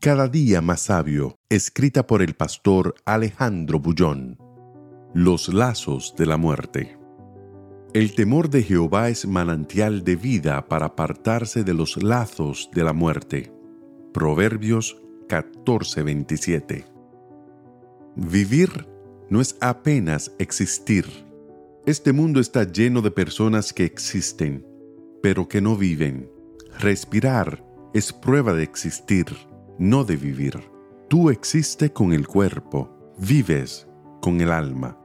Cada día más sabio, escrita por el pastor Alejandro Bullón. Los lazos de la muerte. El temor de Jehová es manantial de vida para apartarse de los lazos de la muerte. Proverbios 14:27. Vivir no es apenas existir. Este mundo está lleno de personas que existen, pero que no viven. Respirar es prueba de existir no de vivir. Tú existes con el cuerpo, vives con el alma.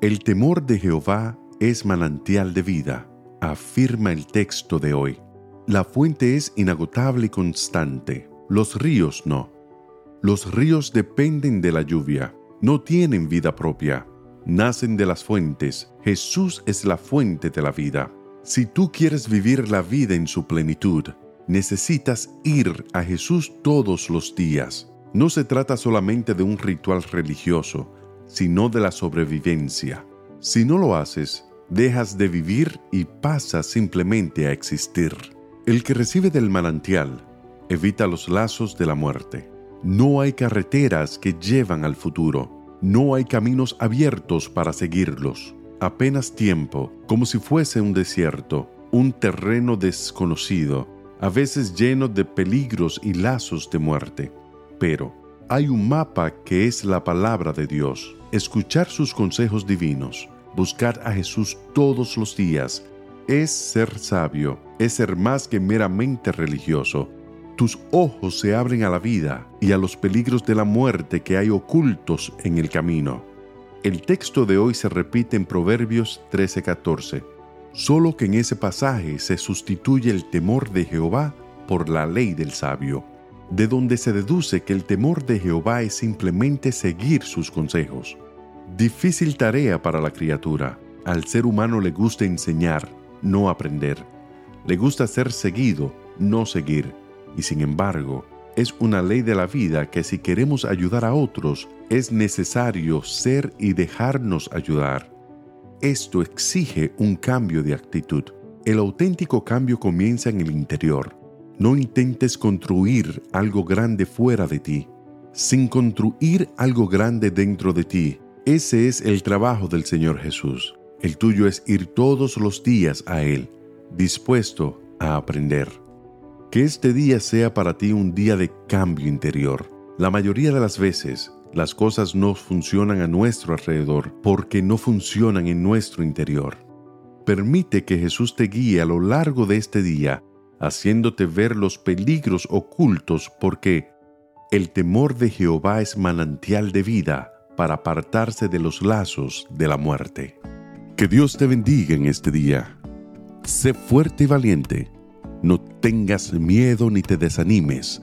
El temor de Jehová es manantial de vida, afirma el texto de hoy. La fuente es inagotable y constante, los ríos no. Los ríos dependen de la lluvia, no tienen vida propia, nacen de las fuentes. Jesús es la fuente de la vida. Si tú quieres vivir la vida en su plenitud, necesitas ir a Jesús todos los días. No se trata solamente de un ritual religioso, sino de la sobrevivencia. Si no lo haces, dejas de vivir y pasas simplemente a existir. El que recibe del manantial evita los lazos de la muerte. No hay carreteras que llevan al futuro. No hay caminos abiertos para seguirlos. Apenas tiempo, como si fuese un desierto, un terreno desconocido a veces lleno de peligros y lazos de muerte. Pero hay un mapa que es la palabra de Dios. Escuchar sus consejos divinos, buscar a Jesús todos los días, es ser sabio, es ser más que meramente religioso. Tus ojos se abren a la vida y a los peligros de la muerte que hay ocultos en el camino. El texto de hoy se repite en Proverbios 13:14 solo que en ese pasaje se sustituye el temor de Jehová por la ley del sabio, de donde se deduce que el temor de Jehová es simplemente seguir sus consejos. Difícil tarea para la criatura. Al ser humano le gusta enseñar, no aprender. Le gusta ser seguido, no seguir. Y sin embargo, es una ley de la vida que si queremos ayudar a otros, es necesario ser y dejarnos ayudar. Esto exige un cambio de actitud. El auténtico cambio comienza en el interior. No intentes construir algo grande fuera de ti, sin construir algo grande dentro de ti. Ese es el trabajo del Señor Jesús. El tuyo es ir todos los días a Él, dispuesto a aprender. Que este día sea para ti un día de cambio interior. La mayoría de las veces las cosas no funcionan a nuestro alrededor porque no funcionan en nuestro interior. Permite que Jesús te guíe a lo largo de este día, haciéndote ver los peligros ocultos porque el temor de Jehová es manantial de vida para apartarse de los lazos de la muerte. Que Dios te bendiga en este día. Sé fuerte y valiente. No tengas miedo ni te desanimes,